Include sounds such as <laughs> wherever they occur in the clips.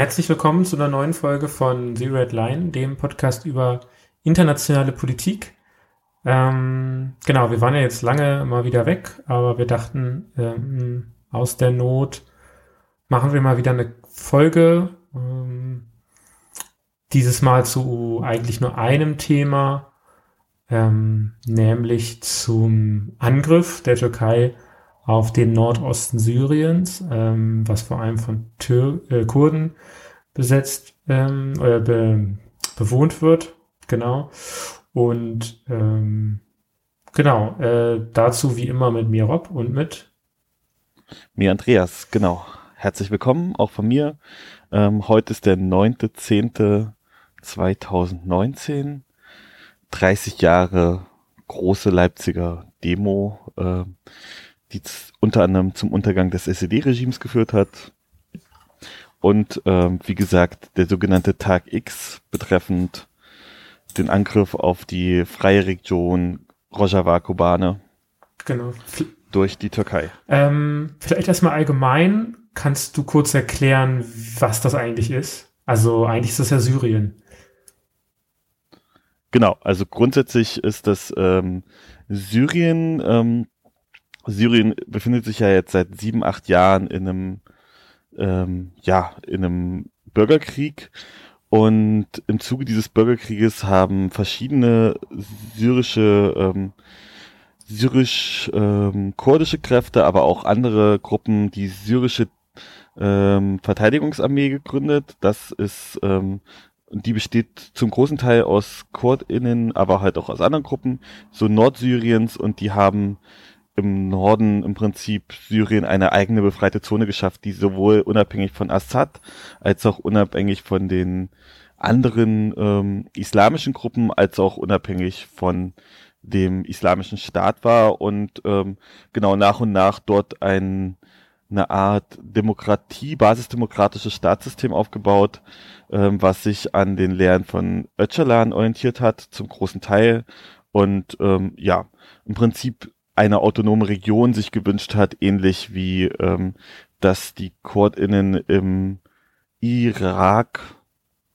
Herzlich willkommen zu einer neuen Folge von Zero Red Line, dem Podcast über internationale Politik. Ähm, genau, wir waren ja jetzt lange mal wieder weg, aber wir dachten, ähm, aus der Not machen wir mal wieder eine Folge. Ähm, dieses Mal zu eigentlich nur einem Thema, ähm, nämlich zum Angriff der Türkei auf den Nordosten Syriens, ähm, was vor allem von Tür äh, Kurden besetzt ähm, oder be bewohnt wird, genau. Und ähm, genau, äh, dazu wie immer mit mir Rob und mit mir Andreas, genau. Herzlich willkommen, auch von mir. Ähm, heute ist der 9.10.2019. 30 Jahre große Leipziger Demo, äh, die unter anderem zum Untergang des SED-Regimes geführt hat. Und ähm, wie gesagt, der sogenannte Tag X betreffend den Angriff auf die freie Region Rojava Kobane genau. durch die Türkei. Ähm, vielleicht erstmal allgemein, kannst du kurz erklären, was das eigentlich ist? Also eigentlich ist das ja Syrien. Genau, also grundsätzlich ist das ähm, Syrien. Ähm, Syrien befindet sich ja jetzt seit sieben, acht Jahren in einem, ähm, ja, in einem Bürgerkrieg und im Zuge dieses Bürgerkrieges haben verschiedene syrische, ähm, syrisch-kurdische ähm, Kräfte, aber auch andere Gruppen die syrische ähm, Verteidigungsarmee gegründet. Das ist, ähm, die besteht zum großen Teil aus KurdInnen, aber halt auch aus anderen Gruppen, so Nordsyriens und die haben im Norden im Prinzip Syrien eine eigene befreite Zone geschafft, die sowohl unabhängig von Assad als auch unabhängig von den anderen ähm, islamischen Gruppen als auch unabhängig von dem islamischen Staat war und ähm, genau nach und nach dort ein, eine Art Demokratie, basisdemokratisches Staatssystem aufgebaut, ähm, was sich an den Lehren von Öcalan orientiert hat, zum großen Teil. Und ähm, ja, im Prinzip eine autonome Region sich gewünscht hat, ähnlich wie ähm, das die KurdInnen im Irak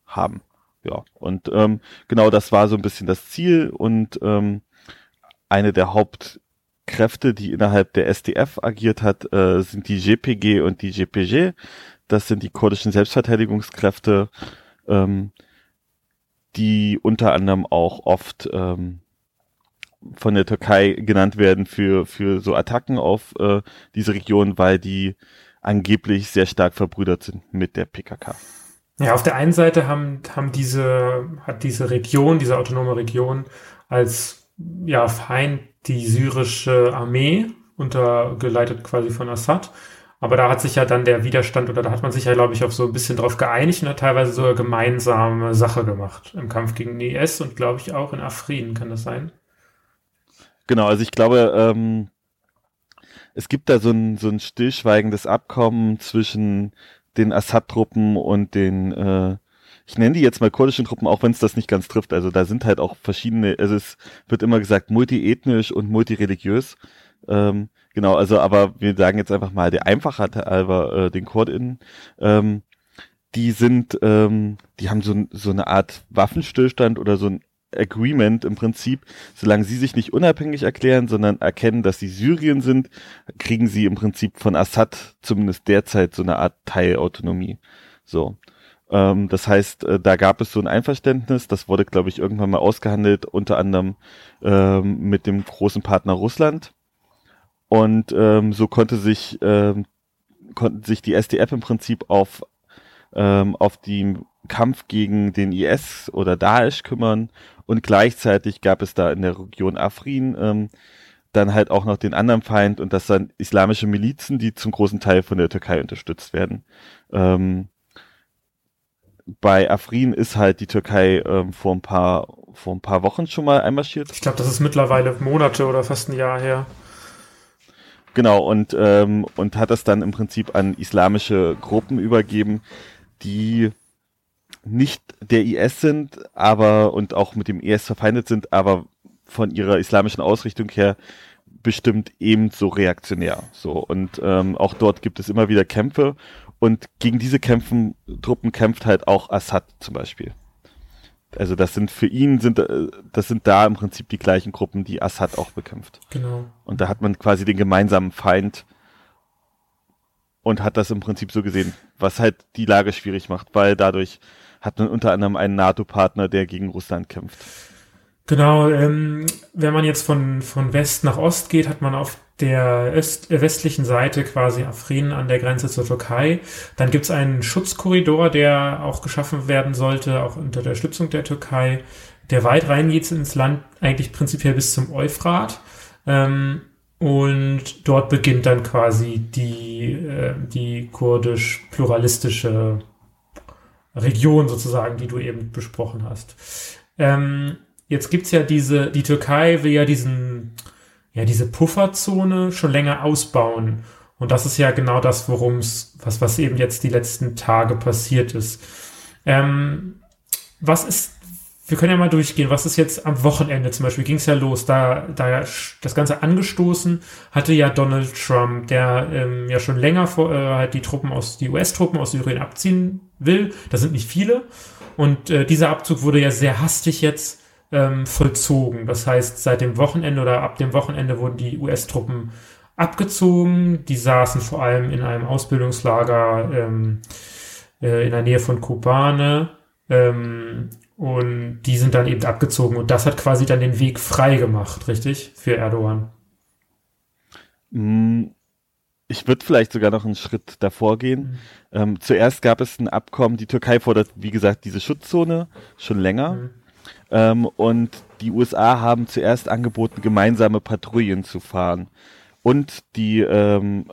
haben. Ja, und ähm, genau das war so ein bisschen das Ziel und ähm, eine der Hauptkräfte, die innerhalb der SDF agiert hat, äh, sind die GPG und die GPG. Das sind die kurdischen Selbstverteidigungskräfte, ähm, die unter anderem auch oft ähm, von der Türkei genannt werden für, für so Attacken auf äh, diese Region, weil die angeblich sehr stark verbrüdert sind mit der PKK. Ja, auf der einen Seite haben, haben diese, hat diese Region, diese autonome Region als ja, Feind die syrische Armee untergeleitet quasi von Assad. Aber da hat sich ja dann der Widerstand oder da hat man sich ja, glaube ich, auf so ein bisschen drauf geeinigt und hat teilweise sogar gemeinsame Sache gemacht im Kampf gegen den IS und glaube ich auch in Afrin, kann das sein? Genau, also ich glaube, ähm, es gibt da so ein, so ein stillschweigendes Abkommen zwischen den Assad-Truppen und den, äh, ich nenne die jetzt mal kurdischen Truppen, auch wenn es das nicht ganz trifft. Also da sind halt auch verschiedene, also es wird immer gesagt multiethnisch und multireligiös. Ähm, genau, also aber wir sagen jetzt einfach mal der Einfachheit halber äh, den KurdInnen. Ähm, die sind, ähm, die haben so, so eine Art Waffenstillstand oder so ein Agreement im Prinzip, solange sie sich nicht unabhängig erklären, sondern erkennen, dass sie Syrien sind, kriegen sie im Prinzip von Assad zumindest derzeit so eine Art Teilautonomie. So. Ähm, das heißt, äh, da gab es so ein Einverständnis, das wurde, glaube ich, irgendwann mal ausgehandelt, unter anderem ähm, mit dem großen Partner Russland. Und ähm, so konnte sich, ähm, konnten sich die SDF im Prinzip auf, ähm, auf die Kampf gegen den IS oder Daesh kümmern und gleichzeitig gab es da in der Region Afrin ähm, dann halt auch noch den anderen Feind und das sind islamische Milizen, die zum großen Teil von der Türkei unterstützt werden. Ähm, bei Afrin ist halt die Türkei ähm, vor ein paar vor ein paar Wochen schon mal einmarschiert. Ich glaube, das ist mittlerweile Monate oder fast ein Jahr her. Genau und ähm, und hat das dann im Prinzip an islamische Gruppen übergeben, die nicht der IS sind, aber und auch mit dem IS verfeindet sind, aber von ihrer islamischen Ausrichtung her bestimmt ebenso reaktionär. So und ähm, auch dort gibt es immer wieder Kämpfe Und gegen diese kämpfen, Truppen kämpft halt auch Assad zum Beispiel. Also das sind für ihn sind äh, das sind da im Prinzip die gleichen Gruppen, die Assad auch bekämpft. Genau. Und da hat man quasi den gemeinsamen Feind und hat das im Prinzip so gesehen, was halt die Lage schwierig macht, weil dadurch hat man unter anderem einen NATO-Partner, der gegen Russland kämpft. Genau, ähm, wenn man jetzt von, von West nach Ost geht, hat man auf der öst, äh, westlichen Seite quasi Afrin an der Grenze zur Türkei. Dann gibt's einen Schutzkorridor, der auch geschaffen werden sollte, auch unter der Stützung der Türkei, der weit reingeht ins Land, eigentlich prinzipiell bis zum Euphrat. Ähm, und dort beginnt dann quasi die, äh, die kurdisch-pluralistische Region sozusagen, die du eben besprochen hast. Ähm, jetzt gibt's ja diese, die Türkei will ja diesen, ja, diese Pufferzone schon länger ausbauen. Und das ist ja genau das, worum es, was, was eben jetzt die letzten Tage passiert ist. Ähm, was ist, wir können ja mal durchgehen, was ist jetzt am Wochenende zum Beispiel, ging es ja los, da, da das Ganze angestoßen hatte ja Donald Trump, der ähm, ja schon länger vor, äh, halt die Truppen aus, die US-Truppen aus Syrien abziehen will. Das sind nicht viele. Und äh, dieser Abzug wurde ja sehr hastig jetzt ähm, vollzogen. Das heißt, seit dem Wochenende oder ab dem Wochenende wurden die US-Truppen abgezogen. Die saßen vor allem in einem Ausbildungslager ähm, äh, in der Nähe von Kobane. Ähm, und die sind dann eben abgezogen. Und das hat quasi dann den Weg frei gemacht, richtig? Für Erdogan. Mm, ich würde vielleicht sogar noch einen Schritt davor gehen. Mhm. Ähm, zuerst gab es ein Abkommen, die Türkei fordert, wie gesagt, diese Schutzzone schon länger. Mhm. Ähm, und die USA haben zuerst angeboten, gemeinsame Patrouillen zu fahren. Und die, ähm,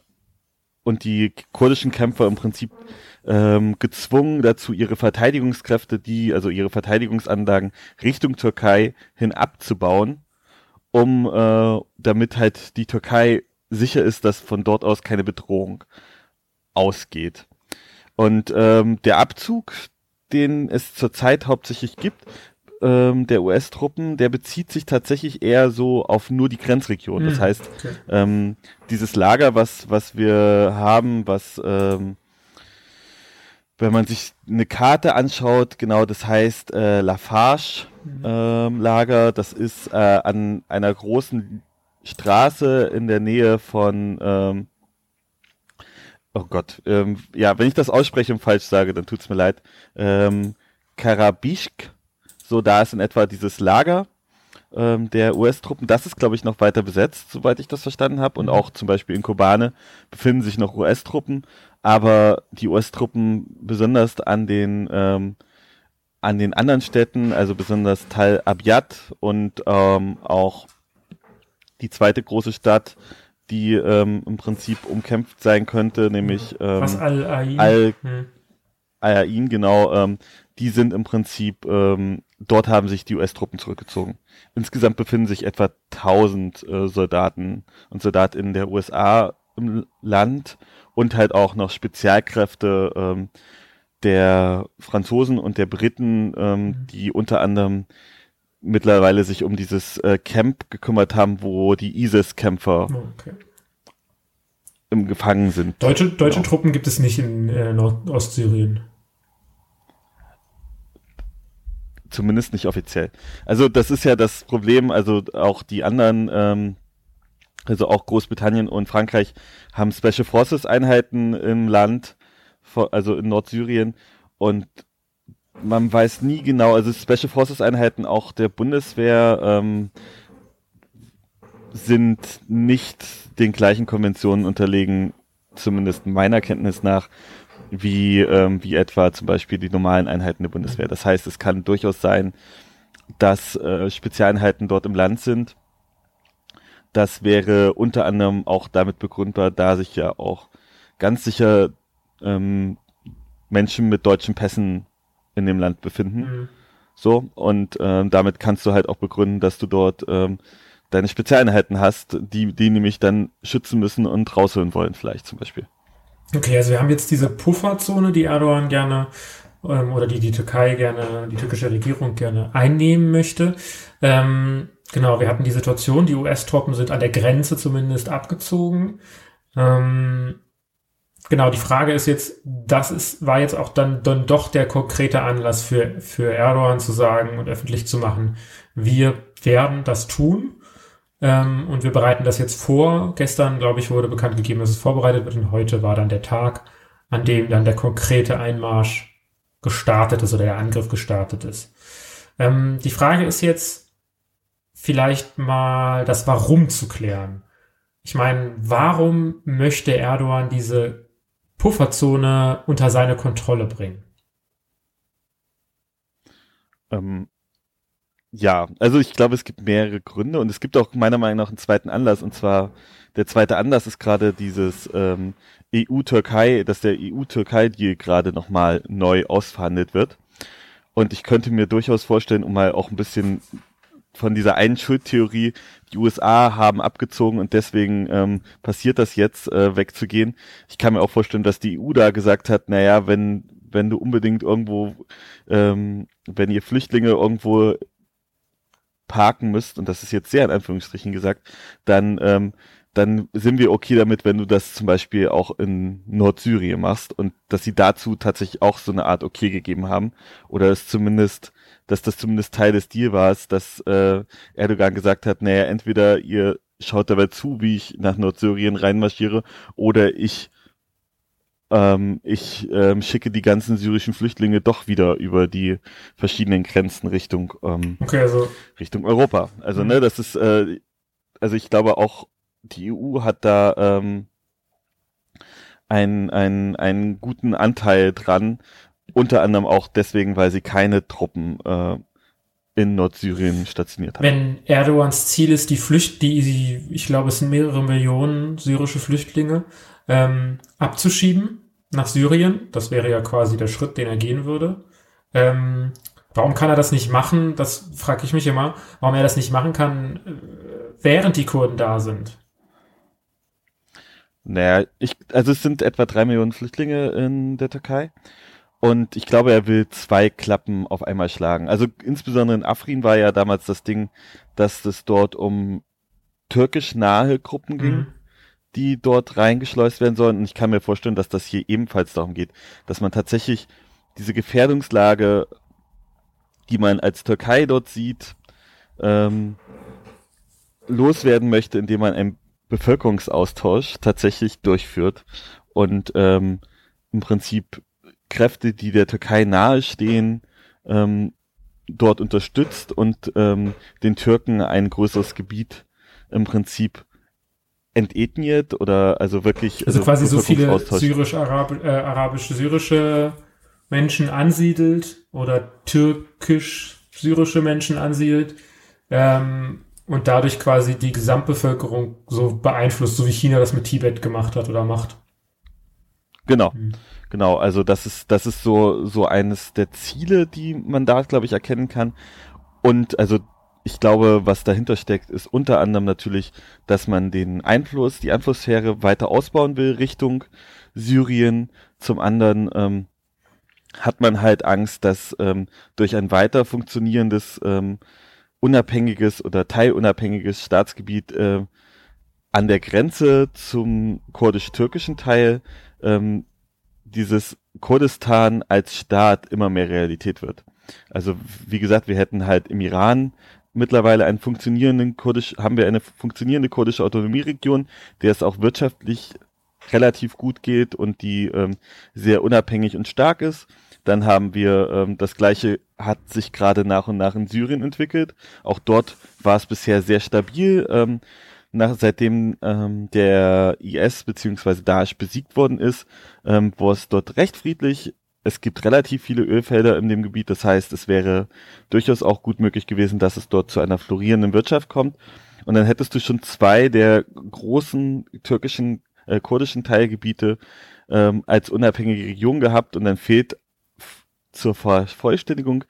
und die kurdischen Kämpfer im Prinzip ähm, gezwungen dazu, ihre Verteidigungskräfte, die, also ihre Verteidigungsanlagen Richtung Türkei hin abzubauen, um äh, damit halt die Türkei sicher ist, dass von dort aus keine Bedrohung ausgeht. Und ähm, der Abzug, den es zurzeit hauptsächlich gibt, ähm, der US-Truppen, der bezieht sich tatsächlich eher so auf nur die Grenzregion. Das hm, heißt, okay. ähm, dieses Lager, was, was wir haben, was, ähm, wenn man sich eine Karte anschaut, genau, das heißt äh, Lafarge mhm. ähm, Lager, das ist äh, an einer großen Straße in der Nähe von ähm, Oh Gott, ähm, ja, wenn ich das ausspreche und falsch sage, dann tut's mir leid. Ähm, Karabischk, so, da ist in etwa dieses Lager ähm, der US-Truppen. Das ist, glaube ich, noch weiter besetzt, soweit ich das verstanden habe. Und mhm. auch zum Beispiel in Kobane befinden sich noch US-Truppen. Aber die US-Truppen besonders an den ähm, an den anderen Städten, also besonders Tal Abyad und ähm, auch die zweite große Stadt, die ähm, im Prinzip umkämpft sein könnte, nämlich ähm, Was Al-Ain? Al, hm. Al genau, ähm, die sind im Prinzip ähm, dort haben sich die US-Truppen zurückgezogen. Insgesamt befinden sich etwa 1000 äh, Soldaten und Soldatinnen der USA im Land und halt auch noch Spezialkräfte ähm, der Franzosen und der Briten, ähm, mhm. die unter anderem mittlerweile sich um dieses äh, Camp gekümmert haben, wo die ISIS-Kämpfer okay. im Gefangen sind. Deutsche, deutsche genau. Truppen gibt es nicht in äh, Nordostsyrien. Zumindest nicht offiziell. Also das ist ja das Problem, also auch die anderen, ähm, also auch Großbritannien und Frankreich haben Special Forces Einheiten im Land, also in Nordsyrien und man weiß nie genau, also Special Forces Einheiten auch der Bundeswehr ähm, sind nicht den gleichen Konventionen unterlegen, zumindest meiner Kenntnis nach, wie, ähm, wie etwa zum Beispiel die normalen Einheiten der Bundeswehr. Das heißt, es kann durchaus sein, dass äh, Spezialeinheiten dort im Land sind. Das wäre unter anderem auch damit begründbar, da sich ja auch ganz sicher ähm, Menschen mit deutschen Pässen in dem Land befinden. Mhm. So, und ähm, damit kannst du halt auch begründen, dass du dort ähm, deine Spezialeinheiten hast, die, die nämlich dann schützen müssen und rausholen wollen, vielleicht zum Beispiel. Okay, also wir haben jetzt diese Pufferzone, die Erdogan gerne ähm, oder die die Türkei gerne, die türkische Regierung gerne einnehmen möchte. Ähm, genau, wir hatten die Situation, die US-Truppen sind an der Grenze zumindest abgezogen. Ähm, genau, die Frage ist jetzt, das ist, war jetzt auch dann, dann doch der konkrete Anlass für, für Erdogan zu sagen und öffentlich zu machen, wir werden das tun. Ähm, und wir bereiten das jetzt vor. Gestern, glaube ich, wurde bekannt gegeben, dass es vorbereitet wird und heute war dann der Tag, an dem dann der konkrete Einmarsch gestartet ist oder der Angriff gestartet ist. Ähm, die Frage ist jetzt vielleicht mal das Warum zu klären. Ich meine, warum möchte Erdogan diese Pufferzone unter seine Kontrolle bringen? Ähm, ja, also ich glaube, es gibt mehrere Gründe und es gibt auch meiner Meinung nach einen zweiten Anlass und zwar der zweite Anlass ist gerade dieses ähm, EU-Türkei, dass der EU-Türkei-Deal gerade nochmal neu ausverhandelt wird. Und ich könnte mir durchaus vorstellen, um mal auch ein bisschen von dieser einen Schuldtheorie, die USA haben abgezogen und deswegen ähm, passiert das jetzt, äh, wegzugehen. Ich kann mir auch vorstellen, dass die EU da gesagt hat, naja, wenn, wenn du unbedingt irgendwo, ähm, wenn ihr Flüchtlinge irgendwo parken müsst, und das ist jetzt sehr in Anführungsstrichen gesagt, dann ähm, dann sind wir okay damit, wenn du das zum Beispiel auch in Nordsyrien machst und dass sie dazu tatsächlich auch so eine Art okay gegeben haben oder es zumindest, dass das zumindest Teil des Deal war, dass äh, Erdogan gesagt hat, naja, entweder ihr schaut dabei zu, wie ich nach Nordsyrien reinmarschiere oder ich ähm, ich ähm, schicke die ganzen syrischen Flüchtlinge doch wieder über die verschiedenen Grenzen Richtung ähm, okay, also. Richtung Europa. Also mhm. ne, das ist äh, also ich glaube auch die EU hat da ähm, einen, einen, einen guten Anteil dran, unter anderem auch deswegen, weil sie keine Truppen äh, in Nordsyrien stationiert haben. Wenn Erdogans Ziel ist, die Flücht, die, ich glaube, es sind mehrere Millionen syrische Flüchtlinge, ähm, abzuschieben nach Syrien, das wäre ja quasi der Schritt, den er gehen würde. Ähm, warum kann er das nicht machen? Das frage ich mich immer, warum er das nicht machen kann, äh, während die Kurden da sind. Naja, ich, also es sind etwa drei Millionen Flüchtlinge in der Türkei. Und ich glaube, er will zwei Klappen auf einmal schlagen. Also insbesondere in Afrin war ja damals das Ding, dass es dort um türkisch nahe Gruppen ging, mhm. Die dort reingeschleust werden sollen. Und ich kann mir vorstellen, dass das hier ebenfalls darum geht, dass man tatsächlich diese Gefährdungslage, die man als Türkei dort sieht, ähm, loswerden möchte, indem man ein Bevölkerungsaustausch tatsächlich durchführt und ähm, im Prinzip Kräfte, die der Türkei nahestehen, ähm, dort unterstützt und ähm, den Türken ein größeres Gebiet im Prinzip entethniert oder also wirklich also, also quasi so viele syrisch-arabische äh, Menschen ansiedelt oder türkisch-syrische Menschen ansiedelt ähm, und dadurch quasi die Gesamtbevölkerung so beeinflusst, so wie China das mit Tibet gemacht hat oder macht. Genau. Mhm. Genau, also das ist das ist so so eines der Ziele, die man da glaube ich erkennen kann und also ich glaube, was dahinter steckt, ist unter anderem natürlich, dass man den Einfluss, die Einflusssphäre weiter ausbauen will Richtung Syrien. Zum anderen ähm, hat man halt Angst, dass ähm, durch ein weiter funktionierendes ähm, unabhängiges oder teilunabhängiges Staatsgebiet äh, an der Grenze zum kurdisch-türkischen Teil ähm, dieses Kurdistan als Staat immer mehr Realität wird. Also wie gesagt, wir hätten halt im Iran mittlerweile einen funktionierenden kurdisch, haben wir eine funktionierende kurdische Autonomieregion, der es auch wirtschaftlich relativ gut geht und die ähm, sehr unabhängig und stark ist. Dann haben wir ähm, das gleiche hat sich gerade nach und nach in Syrien entwickelt. Auch dort war es bisher sehr stabil. Ähm, nach, seitdem ähm, der IS bzw. Daesh besiegt worden ist, ähm, war es dort recht friedlich. Es gibt relativ viele Ölfelder in dem Gebiet, das heißt, es wäre durchaus auch gut möglich gewesen, dass es dort zu einer florierenden Wirtschaft kommt. Und dann hättest du schon zwei der großen türkischen, äh, kurdischen Teilgebiete ähm, als unabhängige Region gehabt und dann fehlt zur Vervollständigung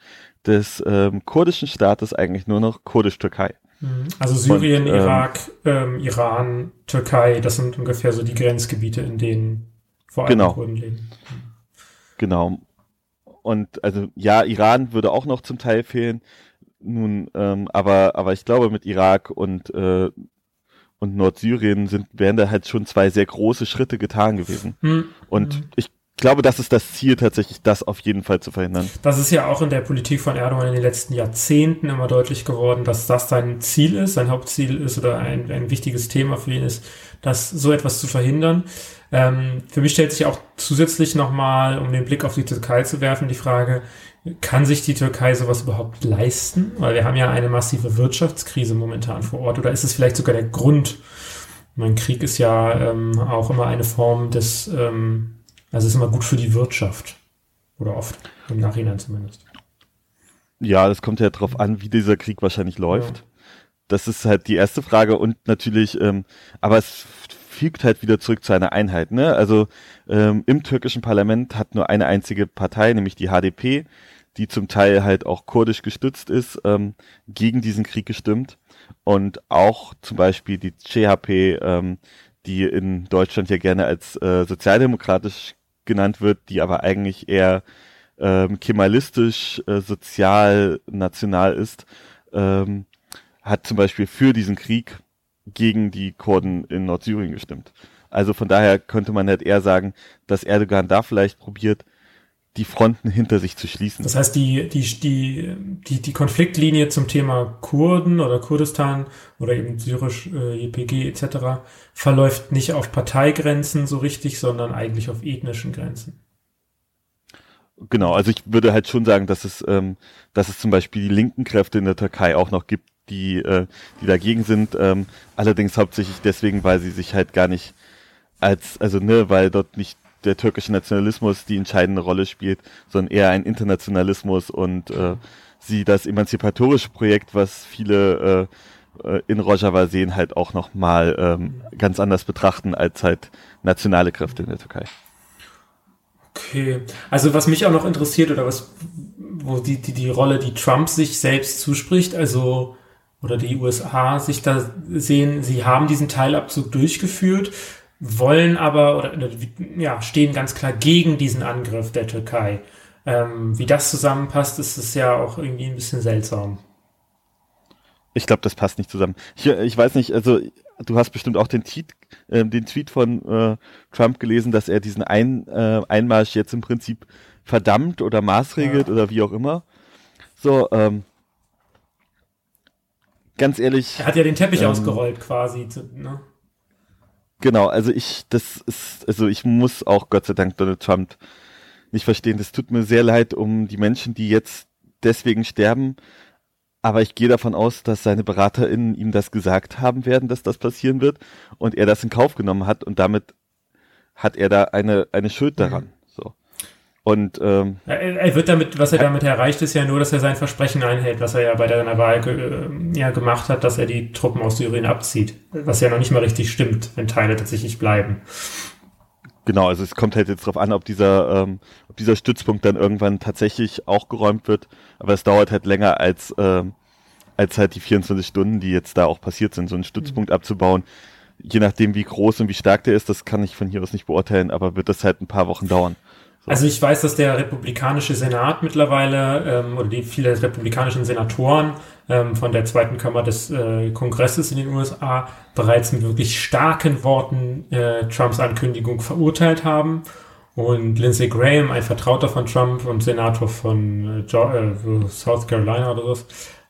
des ähm, kurdischen Staates eigentlich nur noch Kurdisch-Türkei. Mhm. Also Syrien, Und, ähm, Irak, ähm, Iran, Türkei, das sind ungefähr so die Grenzgebiete, in denen vor allem genau. Kurden leben. Genau. Und also ja, Iran würde auch noch zum Teil fehlen. Nun, ähm, aber aber ich glaube mit Irak und äh, und Nordsyrien sind, wären da halt schon zwei sehr große Schritte getan gewesen. Hm. Und hm. ich glaube, das ist das Ziel tatsächlich, das auf jeden Fall zu verhindern. Das ist ja auch in der Politik von Erdogan in den letzten Jahrzehnten immer deutlich geworden, dass das sein Ziel ist, sein Hauptziel ist oder ein, ein wichtiges Thema für ihn ist, das so etwas zu verhindern. Ähm, für mich stellt sich auch zusätzlich nochmal, um den Blick auf die Türkei zu werfen, die Frage, kann sich die Türkei sowas überhaupt leisten? Weil wir haben ja eine massive Wirtschaftskrise momentan vor Ort. Oder ist es vielleicht sogar der Grund? Mein Krieg ist ja ähm, auch immer eine Form des, ähm, also ist immer gut für die Wirtschaft. Oder oft, im Nachhinein zumindest. Ja, das kommt ja drauf an, wie dieser Krieg wahrscheinlich läuft. Ja. Das ist halt die erste Frage und natürlich, ähm, aber es fügt halt wieder zurück zu einer Einheit. Ne? Also ähm, im türkischen Parlament hat nur eine einzige Partei, nämlich die HDP, die zum Teil halt auch kurdisch gestützt ist, ähm, gegen diesen Krieg gestimmt. Und auch zum Beispiel die CHP, ähm, die in Deutschland ja gerne als äh, sozialdemokratisch genannt wird, die aber eigentlich eher ähm, kemalistisch, äh, sozial, national ist, ähm, hat zum Beispiel für diesen Krieg gegen die Kurden in Nordsyrien gestimmt. Also von daher könnte man halt eher sagen, dass Erdogan da vielleicht probiert, die Fronten hinter sich zu schließen. Das heißt, die, die, die, die, die Konfliktlinie zum Thema Kurden oder Kurdistan oder eben syrisch äh, JPG etc. verläuft nicht auf Parteigrenzen so richtig, sondern eigentlich auf ethnischen Grenzen. Genau, also ich würde halt schon sagen, dass es, ähm, dass es zum Beispiel die linken Kräfte in der Türkei auch noch gibt, die, äh, die dagegen sind. Ähm, allerdings hauptsächlich deswegen, weil sie sich halt gar nicht als, also ne, weil dort nicht der türkische Nationalismus die entscheidende Rolle spielt, sondern eher ein Internationalismus und äh, sie das emanzipatorische Projekt, was viele äh, äh in Rojava sehen, halt auch nochmal ähm, ganz anders betrachten als halt nationale Kräfte in der Türkei. Okay, also was mich auch noch interessiert oder was, wo die, die, die Rolle, die Trump sich selbst zuspricht, also oder die USA sich da sehen, sie haben diesen Teilabzug durchgeführt wollen aber oder ja, stehen ganz klar gegen diesen Angriff der Türkei. Ähm, wie das zusammenpasst, ist es ja auch irgendwie ein bisschen seltsam. Ich glaube, das passt nicht zusammen. Ich, ich weiß nicht, also du hast bestimmt auch den Tweet, äh, den Tweet von äh, Trump gelesen, dass er diesen Ein, äh, Einmarsch jetzt im Prinzip verdammt oder maßregelt ja. oder wie auch immer. So, ähm, ganz ehrlich. Er hat ja den Teppich ähm, ausgerollt quasi. Ne? Genau, also ich, das ist, also ich muss auch Gott sei Dank Donald Trump nicht verstehen. Das tut mir sehr leid um die Menschen, die jetzt deswegen sterben. Aber ich gehe davon aus, dass seine BeraterInnen ihm das gesagt haben werden, dass das passieren wird und er das in Kauf genommen hat und damit hat er da eine, eine Schuld daran. Mhm. Und ähm, er, wird damit, was er damit erreicht, ist ja nur, dass er sein Versprechen einhält, was er ja bei der Wahl äh, ja, gemacht hat, dass er die Truppen aus Syrien abzieht. Was ja noch nicht mal richtig stimmt, wenn Teile tatsächlich bleiben. Genau, also es kommt halt jetzt darauf an, ob dieser, ähm, ob dieser Stützpunkt dann irgendwann tatsächlich auch geräumt wird. Aber es dauert halt länger als, ähm, als halt die 24 Stunden, die jetzt da auch passiert sind, so einen Stützpunkt mhm. abzubauen. Je nachdem, wie groß und wie stark der ist, das kann ich von hier aus nicht beurteilen, aber wird das halt ein paar Wochen dauern. Also ich weiß, dass der republikanische Senat mittlerweile ähm, oder die viele republikanischen Senatoren ähm, von der zweiten Kammer des äh, Kongresses in den USA bereits mit wirklich starken Worten äh, Trumps Ankündigung verurteilt haben. Und Lindsey Graham, ein Vertrauter von Trump und Senator von äh, äh South Carolina oder so,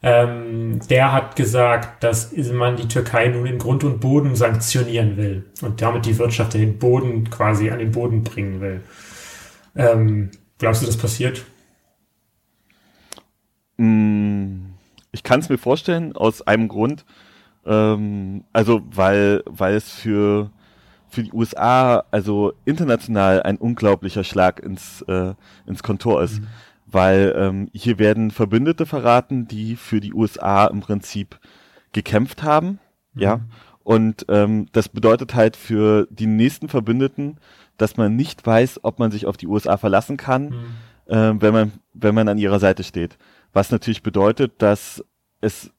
ähm, der hat gesagt, dass man die Türkei nun in Grund und Boden sanktionieren will und damit die Wirtschaft in den Boden quasi an den Boden bringen will. Ähm, glaubst du, das passiert? Mm, ich kann es mir vorstellen, aus einem Grund. Ähm, also, weil, weil es für, für die USA, also international, ein unglaublicher Schlag ins, äh, ins Kontor ist. Mhm. Weil ähm, hier werden Verbündete verraten, die für die USA im Prinzip gekämpft haben. Mhm. Ja. Und ähm, das bedeutet halt für die nächsten Verbündeten, dass man nicht weiß, ob man sich auf die USA verlassen kann, mhm. äh, wenn man, wenn man an ihrer Seite steht. Was natürlich bedeutet, dass es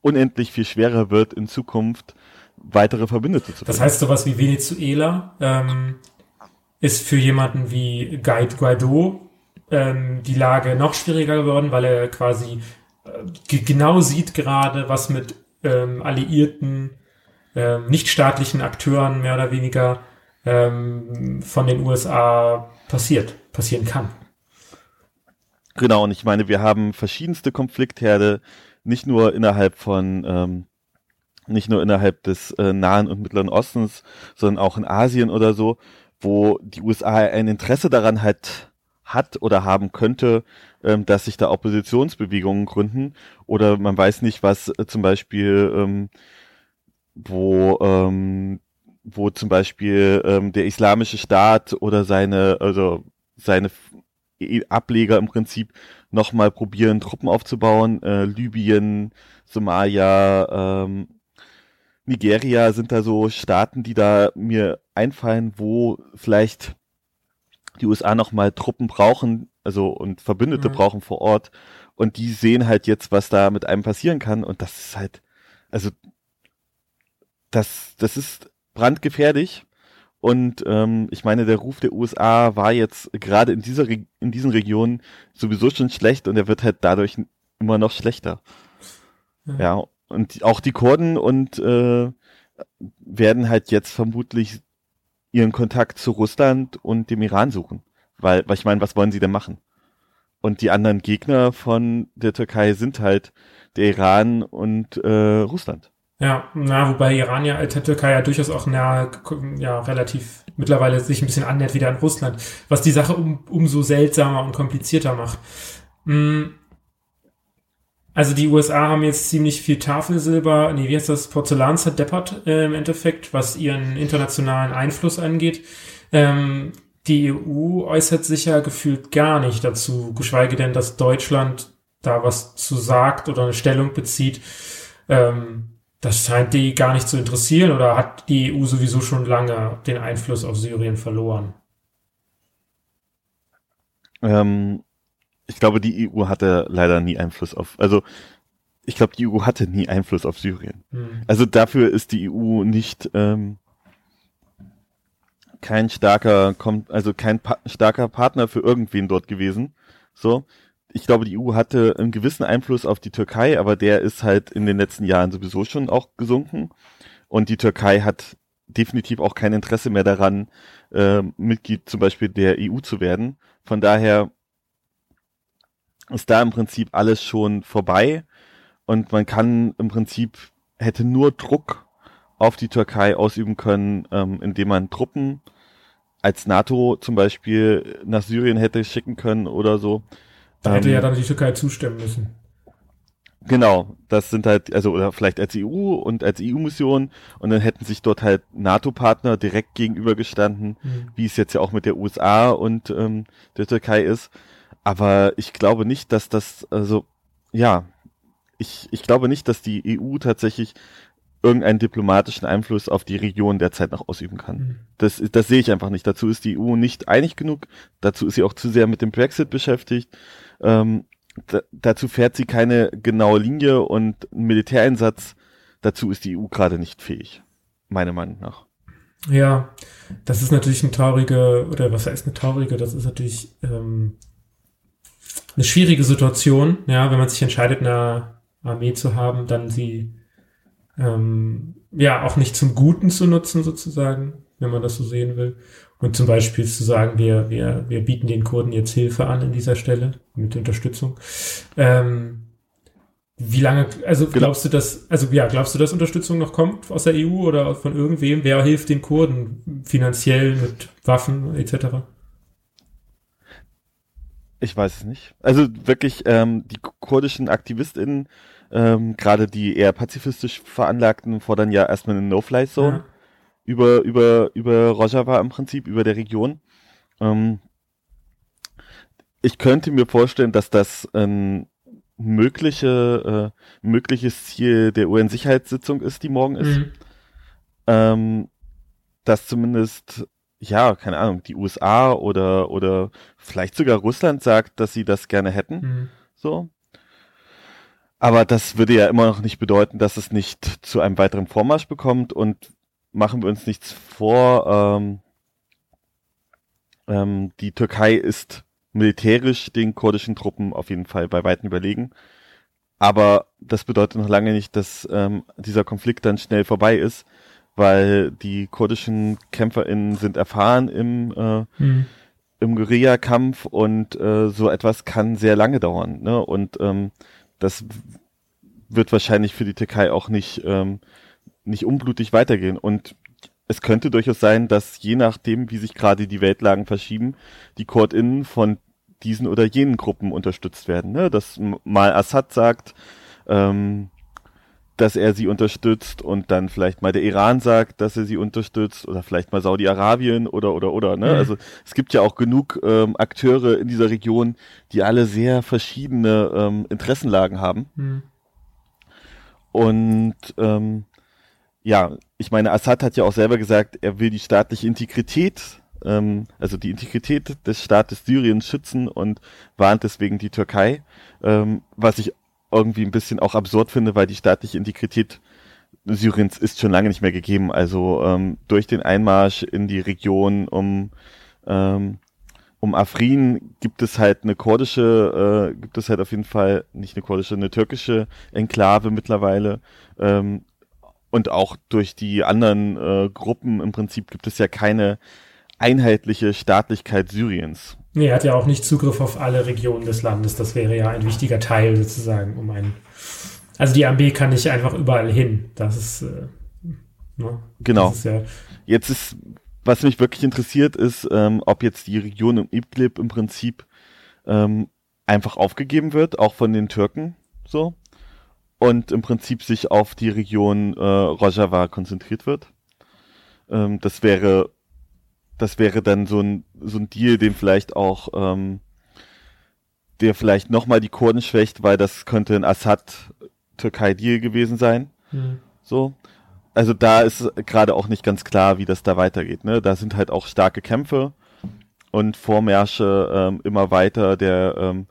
unendlich viel schwerer wird, in Zukunft weitere Verbündete zu finden. Das heißt, sowas wie Venezuela ähm, ist für jemanden wie Guide Guaido ähm, die Lage noch schwieriger geworden, weil er quasi äh, genau sieht gerade, was mit ähm, Alliierten ähm, nichtstaatlichen Akteuren mehr oder weniger ähm, von den USA passiert, passieren kann. Genau, und ich meine, wir haben verschiedenste Konfliktherde, nicht nur innerhalb von, ähm, nicht nur innerhalb des äh, Nahen und Mittleren Ostens, sondern auch in Asien oder so, wo die USA ein Interesse daran hat, hat oder haben könnte, ähm, dass sich da Oppositionsbewegungen gründen oder man weiß nicht, was äh, zum Beispiel, ähm, wo ähm, wo zum Beispiel ähm, der islamische Staat oder seine, also seine Ableger im Prinzip nochmal probieren, Truppen aufzubauen. Äh, Libyen, Somalia, ähm, Nigeria sind da so Staaten, die da mir einfallen, wo vielleicht die USA nochmal Truppen brauchen, also und Verbündete mhm. brauchen vor Ort. Und die sehen halt jetzt, was da mit einem passieren kann. Und das ist halt, also das, das ist brandgefährlich. Und ähm, ich meine, der Ruf der USA war jetzt gerade in dieser Re in diesen Regionen sowieso schon schlecht und er wird halt dadurch immer noch schlechter. Ja, ja und auch die Kurden und äh, werden halt jetzt vermutlich ihren Kontakt zu Russland und dem Iran suchen. Weil, weil ich meine, was wollen sie denn machen? Und die anderen Gegner von der Türkei sind halt der Iran und äh, Russland. Ja, na, wobei Iran ja, Türkei ja durchaus auch nahe, ja, relativ mittlerweile sich ein bisschen annähert wieder an Russland, was die Sache um, umso seltsamer und komplizierter macht. Hm. Also die USA haben jetzt ziemlich viel Tafelsilber, nee, wie heißt das, Porzellan zerdeppert äh, im Endeffekt, was ihren internationalen Einfluss angeht. Ähm, die EU äußert sich ja gefühlt gar nicht dazu, geschweige denn, dass Deutschland da was zu sagt oder eine Stellung bezieht. Ähm, das scheint die gar nicht zu interessieren oder hat die EU sowieso schon lange den Einfluss auf Syrien verloren? Ähm, ich glaube, die EU hatte leider nie Einfluss auf, also ich glaube, die EU hatte nie Einfluss auf Syrien. Hm. Also dafür ist die EU nicht ähm, kein starker, also kein pa starker Partner für irgendwen dort gewesen. So, ich glaube, die EU hatte einen gewissen Einfluss auf die Türkei, aber der ist halt in den letzten Jahren sowieso schon auch gesunken. Und die Türkei hat definitiv auch kein Interesse mehr daran, äh, Mitglied zum Beispiel der EU zu werden. Von daher ist da im Prinzip alles schon vorbei und man kann im Prinzip hätte nur Druck auf die Türkei ausüben können, ähm, indem man Truppen als NATO zum Beispiel nach Syrien hätte schicken können oder so. Da hätte ähm, ja dann die Türkei zustimmen müssen. Genau, das sind halt, also oder vielleicht als EU und als EU-Mission und dann hätten sich dort halt NATO-Partner direkt gegenübergestanden, mhm. wie es jetzt ja auch mit der USA und ähm, der Türkei ist. Aber ich glaube nicht, dass das, also ja, ich, ich glaube nicht, dass die EU tatsächlich irgendeinen diplomatischen Einfluss auf die Region derzeit noch ausüben kann. Mhm. Das, das sehe ich einfach nicht. Dazu ist die EU nicht einig genug. Dazu ist sie auch zu sehr mit dem Brexit beschäftigt. Ähm, dazu fährt sie keine genaue Linie und ein Militäreinsatz, dazu ist die EU gerade nicht fähig. Meiner Meinung nach. Ja, das ist natürlich eine traurige, oder was heißt eine traurige, das ist natürlich ähm, eine schwierige Situation, ja, wenn man sich entscheidet, eine Armee zu haben, dann sie ähm, ja auch nicht zum Guten zu nutzen, sozusagen, wenn man das so sehen will. Und zum Beispiel zu sagen, wir, wir, wir bieten den Kurden jetzt Hilfe an in dieser Stelle mit Unterstützung. Ähm, wie lange, also genau. glaubst du, dass, also ja, glaubst du, dass Unterstützung noch kommt aus der EU oder von irgendwem? Wer hilft den Kurden finanziell mit Waffen etc.? Ich weiß es nicht. Also wirklich, ähm, die kurdischen AktivistInnen, ähm, gerade die eher pazifistisch veranlagten, fordern ja erstmal eine No-Fly-Zone. Ja über, über, über Rojava im Prinzip, über der Region. Ähm, ich könnte mir vorstellen, dass das ein mögliche, äh, mögliches Ziel der UN-Sicherheitssitzung ist, die morgen ist. Mhm. Ähm, dass zumindest, ja, keine Ahnung, die USA oder, oder vielleicht sogar Russland sagt, dass sie das gerne hätten. Mhm. So. Aber das würde ja immer noch nicht bedeuten, dass es nicht zu einem weiteren Vormarsch bekommt und machen wir uns nichts vor. Ähm, ähm, die Türkei ist militärisch den kurdischen Truppen auf jeden Fall bei weitem überlegen. aber das bedeutet noch lange nicht, dass ähm, dieser Konflikt dann schnell vorbei ist, weil die kurdischen KämpferInnen sind erfahren im, äh, hm. im Guerilla-Kampf und äh, so etwas kann sehr lange dauern. Ne? Und ähm, das wird wahrscheinlich für die Türkei auch nicht, ähm, nicht unblutig weitergehen. Und es könnte durchaus sein, dass je nachdem, wie sich gerade die Weltlagen verschieben, die KurdInnen von diesen oder jenen Gruppen unterstützt werden. Ne? Dass mal Assad sagt, ähm, dass er sie unterstützt und dann vielleicht mal der Iran sagt, dass er sie unterstützt oder vielleicht mal Saudi-Arabien oder oder oder. Ne? Mhm. Also es gibt ja auch genug ähm, Akteure in dieser Region, die alle sehr verschiedene ähm, Interessenlagen haben. Mhm. Und ähm, ja, ich meine, Assad hat ja auch selber gesagt, er will die staatliche Integrität ähm, also die Integrität des Staates Syrien schützen und warnt deswegen die Türkei, ähm, was ich irgendwie ein bisschen auch absurd finde, weil die staatliche Integrität Syriens ist schon lange nicht mehr gegeben. Also ähm, durch den Einmarsch in die Region um ähm, um Afrin gibt es halt eine kurdische, äh, gibt es halt auf jeden Fall nicht eine kurdische, eine türkische Enklave mittlerweile. Ähm, und auch durch die anderen äh, Gruppen im Prinzip gibt es ja keine einheitliche Staatlichkeit Syriens. Nee, er hat ja auch nicht Zugriff auf alle Regionen des Landes. Das wäre ja ein wichtiger Teil sozusagen, um ein. Also die Armee kann nicht einfach überall hin. Das ist. Äh, ne? Genau. Das ist ja jetzt ist, was mich wirklich interessiert, ist, ähm, ob jetzt die Region im Idlib im Prinzip ähm, einfach aufgegeben wird, auch von den Türken, so. Und im Prinzip sich auf die Region äh, Rojava konzentriert wird. Ähm, das wäre das wäre dann so ein, so ein Deal, den vielleicht auch, ähm, der vielleicht nochmal die Kurden schwächt, weil das könnte ein Assad-Türkei-Deal gewesen sein. Mhm. So. Also da ist gerade auch nicht ganz klar, wie das da weitergeht. Ne? Da sind halt auch starke Kämpfe und Vormärsche ähm, immer weiter der, ähm,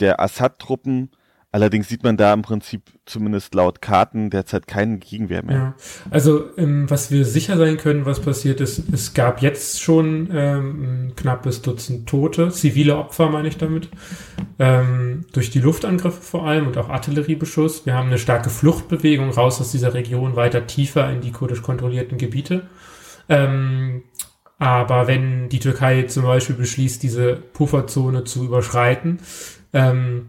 der Assad-Truppen Allerdings sieht man da im Prinzip zumindest laut Karten derzeit keinen Gegenwehr mehr. Ja. Also ähm, was wir sicher sein können, was passiert ist, es gab jetzt schon ähm, knappes Dutzend Tote, zivile Opfer meine ich damit, ähm, durch die Luftangriffe vor allem und auch Artilleriebeschuss. Wir haben eine starke Fluchtbewegung raus aus dieser Region, weiter tiefer in die kurdisch kontrollierten Gebiete. Ähm, aber wenn die Türkei zum Beispiel beschließt, diese Pufferzone zu überschreiten, ähm,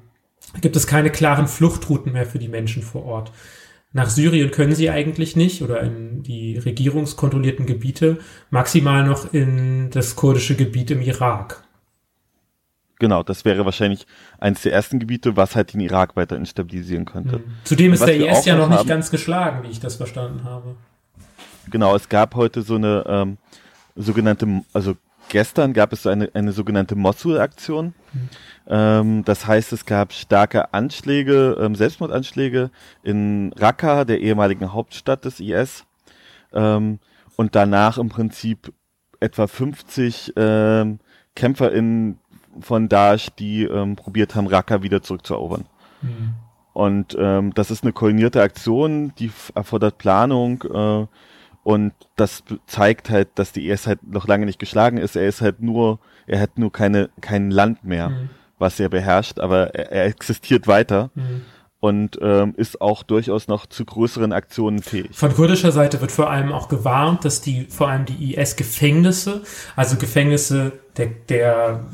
gibt es keine klaren Fluchtrouten mehr für die Menschen vor Ort. Nach Syrien können sie eigentlich nicht oder in die regierungskontrollierten Gebiete, maximal noch in das kurdische Gebiet im Irak. Genau, das wäre wahrscheinlich eines der ersten Gebiete, was halt den Irak weiter instabilisieren könnte. Mhm. Zudem ist der IS ja noch nicht haben, ganz geschlagen, wie ich das verstanden habe. Genau, es gab heute so eine ähm, sogenannte, also gestern gab es so eine, eine sogenannte Mosul-Aktion. Mhm. Ähm, das heißt, es gab starke Anschläge, ähm, Selbstmordanschläge in Raqqa, der ehemaligen Hauptstadt des IS. Ähm, und danach im Prinzip etwa 50 ähm, KämpferInnen von Daesh, die ähm, probiert haben, Raqqa wieder zurückzuerobern. Mhm. Und ähm, das ist eine koordinierte Aktion, die erfordert Planung äh, und das zeigt halt, dass die IS halt noch lange nicht geschlagen ist. Er ist halt nur, er hat nur keine kein Land mehr. Mhm was er beherrscht, aber er, er existiert weiter. Mhm. Und ähm, ist auch durchaus noch zu größeren Aktionen fähig. Von kurdischer Seite wird vor allem auch gewarnt, dass die vor allem die IS-Gefängnisse, also Gefängnisse der, der,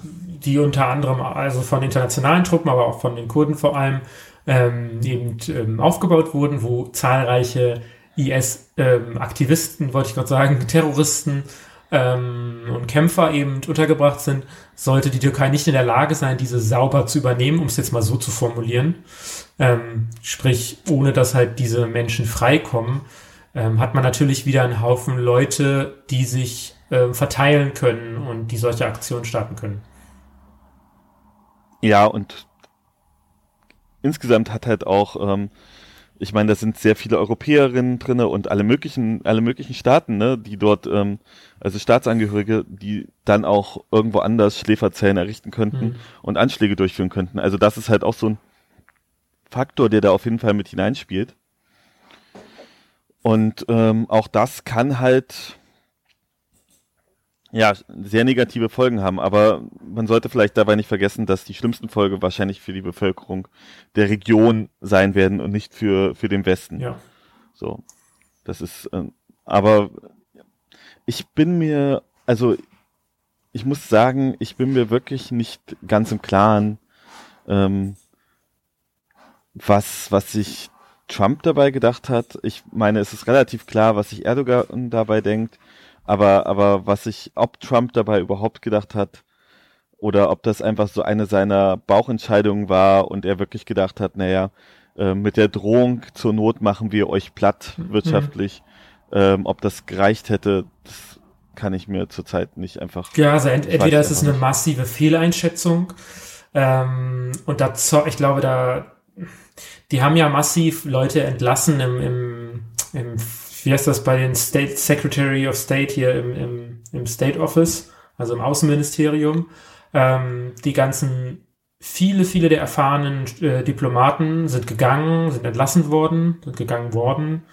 die unter anderem also von internationalen Truppen, aber auch von den Kurden vor allem ähm, eben ähm, aufgebaut wurden, wo zahlreiche IS-Aktivisten, ähm, wollte ich gerade sagen, <laughs> Terroristen ähm, und Kämpfer eben untergebracht sind, sollte die Türkei nicht in der Lage sein, diese sauber zu übernehmen, um es jetzt mal so zu formulieren. Ähm, sprich, ohne dass halt diese Menschen freikommen, ähm, hat man natürlich wieder einen Haufen Leute, die sich ähm, verteilen können und die solche Aktionen starten können. Ja, und insgesamt hat halt auch ähm, ich meine, da sind sehr viele Europäerinnen drinne und alle möglichen, alle möglichen Staaten, ne, die dort, ähm, also Staatsangehörige, die dann auch irgendwo anders Schläferzellen errichten könnten mhm. und Anschläge durchführen könnten. Also das ist halt auch so ein Faktor, der da auf jeden Fall mit hineinspielt. Und ähm, auch das kann halt, ja, sehr negative Folgen haben. Aber man sollte vielleicht dabei nicht vergessen, dass die schlimmsten Folgen wahrscheinlich für die Bevölkerung der Region sein werden und nicht für, für den Westen. Ja. So. Das ist, äh, aber ich bin mir, also ich muss sagen, ich bin mir wirklich nicht ganz im Klaren, ähm, was, was sich Trump dabei gedacht hat. Ich meine, es ist relativ klar, was sich Erdogan dabei denkt. Aber, aber was sich, ob Trump dabei überhaupt gedacht hat, oder ob das einfach so eine seiner Bauchentscheidungen war und er wirklich gedacht hat, naja, äh, mit der Drohung zur Not machen wir euch platt mhm. wirtschaftlich. Mhm. Ähm, ob das gereicht hätte, das kann ich mir zurzeit nicht einfach. Ja, also ent entweder ist es eine massive Fehleinschätzung ähm, und da, ich glaube, da, die haben ja massiv Leute entlassen im, im, im wie heißt das bei den State Secretary of State hier im, im, im State Office, also im Außenministerium. Ähm, die ganzen, viele, viele der erfahrenen äh, Diplomaten sind gegangen, sind entlassen worden, sind gegangen worden.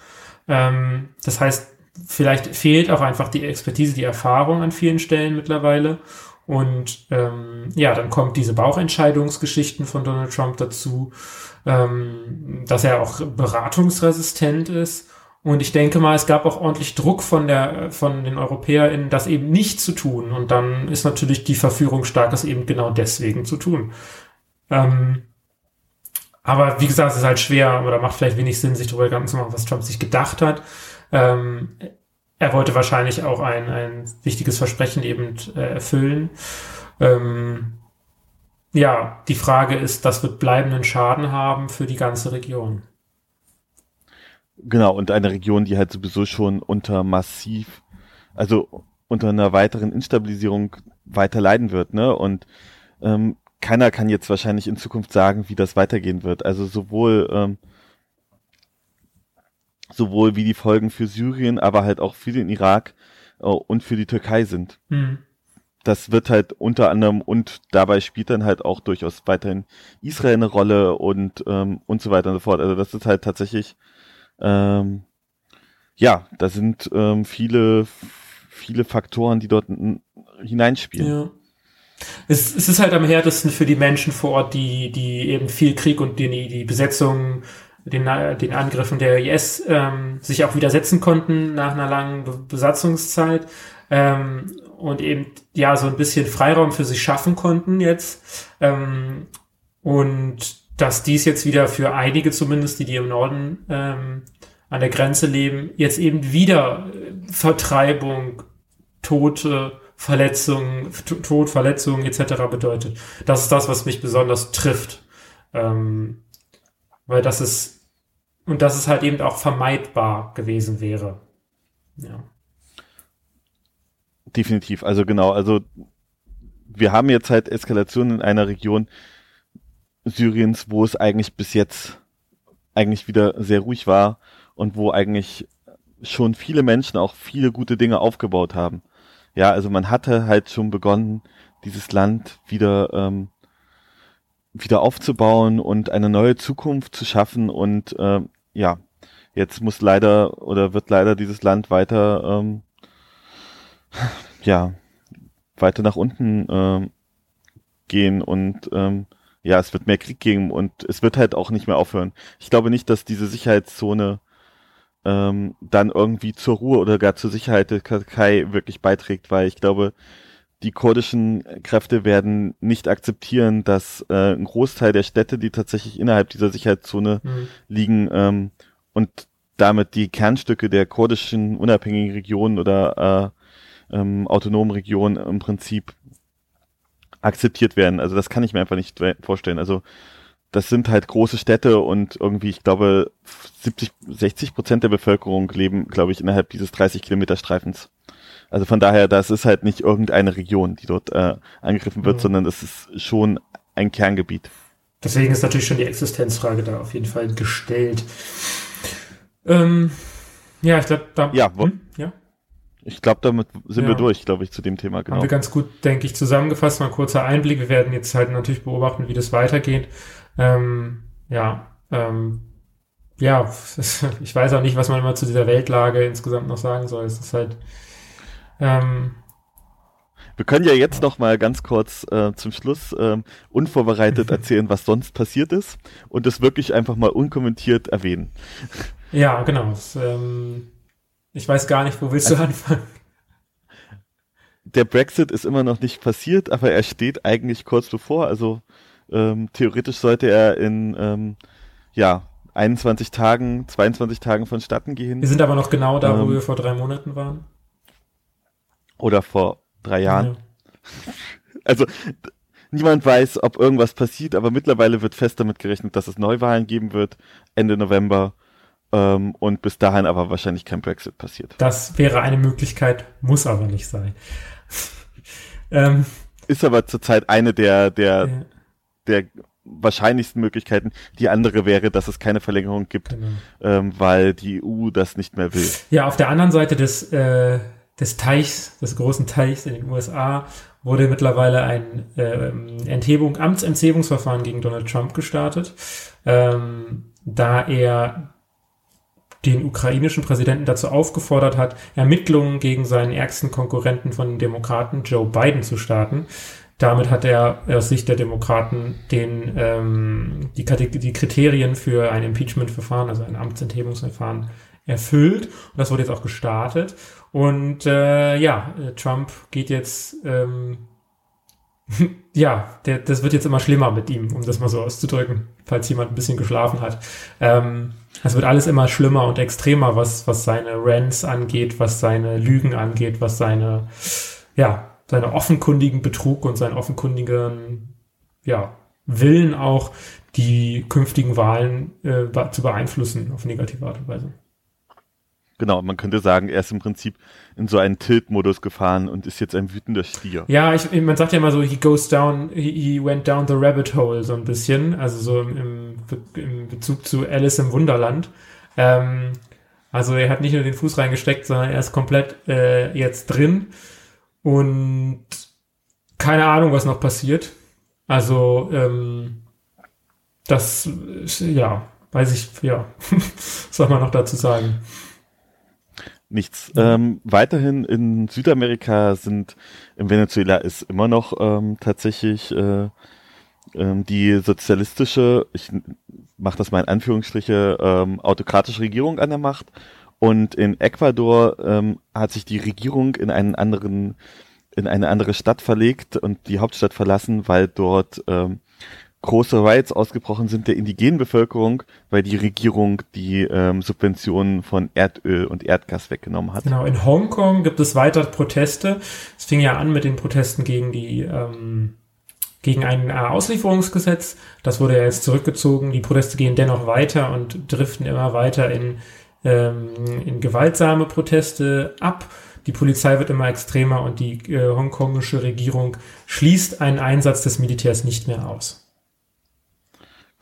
Ähm, das heißt, vielleicht fehlt auch einfach die Expertise, die Erfahrung an vielen Stellen mittlerweile. Und ähm, ja, dann kommt diese Bauchentscheidungsgeschichten von Donald Trump dazu, ähm, dass er auch beratungsresistent ist und ich denke mal, es gab auch ordentlich Druck von der, von den EuropäerInnen, das eben nicht zu tun. Und dann ist natürlich die Verführung stark, das eben genau deswegen zu tun. Ähm, aber wie gesagt, es ist halt schwer oder macht vielleicht wenig Sinn, sich darüber Gedanken zu machen, was Trump sich gedacht hat. Ähm, er wollte wahrscheinlich auch ein, ein wichtiges Versprechen eben äh, erfüllen. Ähm, ja, die Frage ist, das wird bleibenden Schaden haben für die ganze Region. Genau, und eine Region, die halt sowieso schon unter massiv, also unter einer weiteren Instabilisierung weiter leiden wird, ne? Und ähm, keiner kann jetzt wahrscheinlich in Zukunft sagen, wie das weitergehen wird. Also sowohl ähm, sowohl wie die Folgen für Syrien, aber halt auch für den Irak äh, und für die Türkei sind. Mhm. Das wird halt unter anderem und dabei spielt dann halt auch durchaus weiterhin Israel eine Rolle und ähm, und so weiter und so fort. Also das ist halt tatsächlich ähm, ja, da sind ähm, viele, viele Faktoren, die dort hineinspielen. Ja. Es, es ist halt am härtesten für die Menschen vor Ort, die, die eben viel Krieg und die, die Besetzung, den, den Angriffen der IS ähm, sich auch widersetzen konnten nach einer langen Besatzungszeit ähm, und eben ja so ein bisschen Freiraum für sich schaffen konnten jetzt. Ähm, und dass dies jetzt wieder für einige zumindest, die, die im Norden ähm, an der Grenze leben, jetzt eben wieder äh, Vertreibung, Tote, Verletzungen, Tod, Verletzungen etc. bedeutet. Das ist das, was mich besonders trifft. Ähm, weil das ist, und das ist halt eben auch vermeidbar gewesen wäre. Ja. Definitiv, also genau, also wir haben jetzt halt Eskalationen in einer Region, Syriens, wo es eigentlich bis jetzt eigentlich wieder sehr ruhig war und wo eigentlich schon viele Menschen auch viele gute Dinge aufgebaut haben. Ja, also man hatte halt schon begonnen, dieses Land wieder ähm, wieder aufzubauen und eine neue Zukunft zu schaffen und äh, ja, jetzt muss leider oder wird leider dieses Land weiter ähm, ja weiter nach unten ähm, gehen und ähm, ja, es wird mehr Krieg geben und es wird halt auch nicht mehr aufhören. Ich glaube nicht, dass diese Sicherheitszone ähm, dann irgendwie zur Ruhe oder gar zur Sicherheit der Türkei wirklich beiträgt, weil ich glaube, die kurdischen Kräfte werden nicht akzeptieren, dass äh, ein Großteil der Städte, die tatsächlich innerhalb dieser Sicherheitszone mhm. liegen ähm, und damit die Kernstücke der kurdischen unabhängigen Regionen oder äh, ähm, autonomen Regionen im Prinzip akzeptiert werden. Also das kann ich mir einfach nicht vorstellen. Also das sind halt große Städte und irgendwie, ich glaube, 70, 60 Prozent der Bevölkerung leben, glaube ich, innerhalb dieses 30 Kilometer Streifens. Also von daher, das ist halt nicht irgendeine Region, die dort äh, angegriffen wird, mhm. sondern es ist schon ein Kerngebiet. Deswegen ist natürlich schon die Existenzfrage da auf jeden Fall gestellt. Ähm, ja, ich glaube, da. Ja, hm? ja. Ich glaube, damit sind ja. wir durch, glaube ich, zu dem Thema. Genau. Haben wir ganz gut, denke ich, zusammengefasst. Mal ein kurzer Einblick. Wir werden jetzt halt natürlich beobachten, wie das weitergeht. Ähm, ja, ähm, ja, <laughs> ich weiß auch nicht, was man immer zu dieser Weltlage insgesamt noch sagen soll. Es ist halt, ähm, Wir können ja jetzt noch mal ganz kurz äh, zum Schluss äh, unvorbereitet <laughs> erzählen, was sonst passiert ist und das wirklich einfach mal unkommentiert erwähnen. Ja, genau. Das, ähm, ich weiß gar nicht, wo willst du also, anfangen? Der Brexit ist immer noch nicht passiert, aber er steht eigentlich kurz bevor. Also ähm, theoretisch sollte er in ähm, ja 21 Tagen, 22 Tagen vonstatten gehen. Wir sind aber noch genau da, wo ähm, wir vor drei Monaten waren. Oder vor drei Jahren. Ja. <laughs> Also niemand weiß, ob irgendwas passiert, aber mittlerweile wird fest damit gerechnet, dass es Neuwahlen geben wird Ende November ähm, und bis dahin aber wahrscheinlich kein Brexit passiert. Das wäre eine Möglichkeit, muss aber nicht sein. <laughs> ähm, Ist aber zurzeit eine der der ja. der wahrscheinlichsten Möglichkeiten. Die andere wäre, dass es keine Verlängerung gibt, genau. ähm, weil die EU das nicht mehr will. Ja, auf der anderen Seite des äh, des Teichs, des großen Teichs in den USA, wurde mittlerweile ein äh, Enthebung, Amtsenthebungsverfahren gegen Donald Trump gestartet, ähm, da er den ukrainischen Präsidenten dazu aufgefordert hat, Ermittlungen gegen seinen ärgsten Konkurrenten von den Demokraten, Joe Biden, zu starten. Damit hat er aus Sicht der Demokraten den, ähm, die, die Kriterien für ein Impeachment-Verfahren, also ein Amtsenthebungsverfahren, erfüllt. Und das wurde jetzt auch gestartet. Und äh, ja, Trump geht jetzt, ähm, ja, der, das wird jetzt immer schlimmer mit ihm, um das mal so auszudrücken, falls jemand ein bisschen geschlafen hat. Ähm, es wird alles immer schlimmer und extremer, was, was seine Rants angeht, was seine Lügen angeht, was seine, ja, seine offenkundigen Betrug und seinen offenkundigen, ja, Willen auch, die künftigen Wahlen äh, zu beeinflussen auf negative Art und Weise. Genau, man könnte sagen, er ist im Prinzip in so einen Tilt-Modus gefahren und ist jetzt ein wütender Stier. Ja, ich, man sagt ja immer so, he goes down, he, he went down the rabbit hole, so ein bisschen, also so im, im, Bezug zu Alice im Wunderland. Ähm, also er hat nicht nur den Fuß reingesteckt, sondern er ist komplett äh, jetzt drin und keine Ahnung, was noch passiert. Also ähm, das, ja, weiß ich, ja, <laughs> was soll man noch dazu sagen? Nichts. Ähm, weiterhin in Südamerika sind, in Venezuela ist immer noch ähm, tatsächlich äh, ähm, die sozialistische, ich mache das mal in Anführungsstriche, ähm, autokratische Regierung an der Macht. Und in Ecuador ähm, hat sich die Regierung in einen anderen, in eine andere Stadt verlegt und die Hauptstadt verlassen, weil dort ähm, große Riots ausgebrochen sind der indigenen Bevölkerung, weil die Regierung die ähm, Subventionen von Erdöl und Erdgas weggenommen hat. Genau, in Hongkong gibt es weiter Proteste. Es fing ja an mit den Protesten gegen die ähm, gegen ein äh, Auslieferungsgesetz. Das wurde ja jetzt zurückgezogen. Die Proteste gehen dennoch weiter und driften immer weiter in, ähm, in gewaltsame Proteste ab. Die Polizei wird immer extremer und die äh, hongkongische Regierung schließt einen Einsatz des Militärs nicht mehr aus.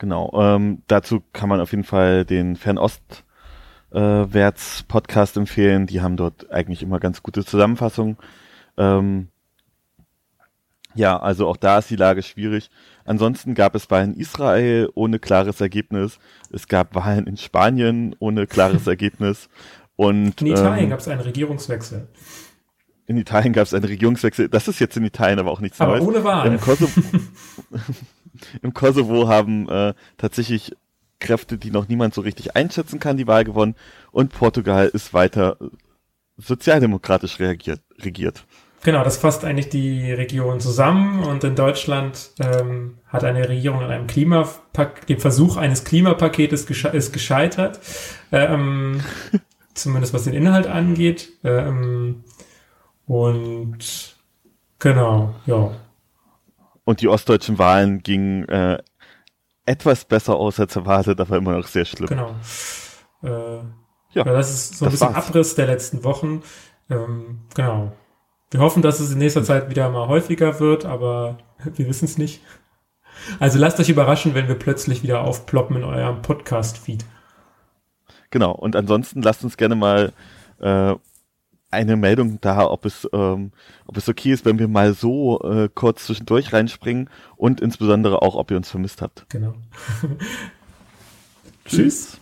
Genau. Ähm, dazu kann man auf jeden Fall den Fernost äh, Wärts Podcast empfehlen. Die haben dort eigentlich immer ganz gute Zusammenfassungen. Ähm, ja, also auch da ist die Lage schwierig. Ansonsten gab es Wahlen in Israel ohne klares Ergebnis. Es gab Wahlen in Spanien ohne klares <laughs> Ergebnis. Und in Italien ähm, gab es einen Regierungswechsel. In Italien gab es einen Regierungswechsel. Das ist jetzt in Italien aber auch nichts aber Neues. Ohne Wahl. Im Kosovo, <laughs> Im Kosovo haben äh, tatsächlich Kräfte, die noch niemand so richtig einschätzen kann, die Wahl gewonnen. Und Portugal ist weiter sozialdemokratisch reagiert, regiert. Genau, das fasst eigentlich die Region zusammen und in Deutschland ähm, hat eine Regierung an einem Klimapak dem Versuch eines Klimapaketes gesche ist gescheitert, ähm, <laughs> zumindest was den Inhalt angeht. Ähm, und genau, ja. Und die ostdeutschen Wahlen gingen äh, etwas besser aus als erwartet, aber immer noch sehr schlimm. Genau. Äh, ja, das ist so ein bisschen war's. Abriss der letzten Wochen. Ähm, genau. Wir hoffen, dass es in nächster Zeit wieder mal häufiger wird, aber <laughs> wir wissen es nicht. Also lasst euch überraschen, wenn wir plötzlich wieder aufploppen in eurem Podcast-Feed. Genau, und ansonsten lasst uns gerne mal äh, eine Meldung da, ob es, ähm, ob es okay ist, wenn wir mal so äh, kurz zwischendurch reinspringen und insbesondere auch, ob ihr uns vermisst habt. Genau. <laughs> Tschüss.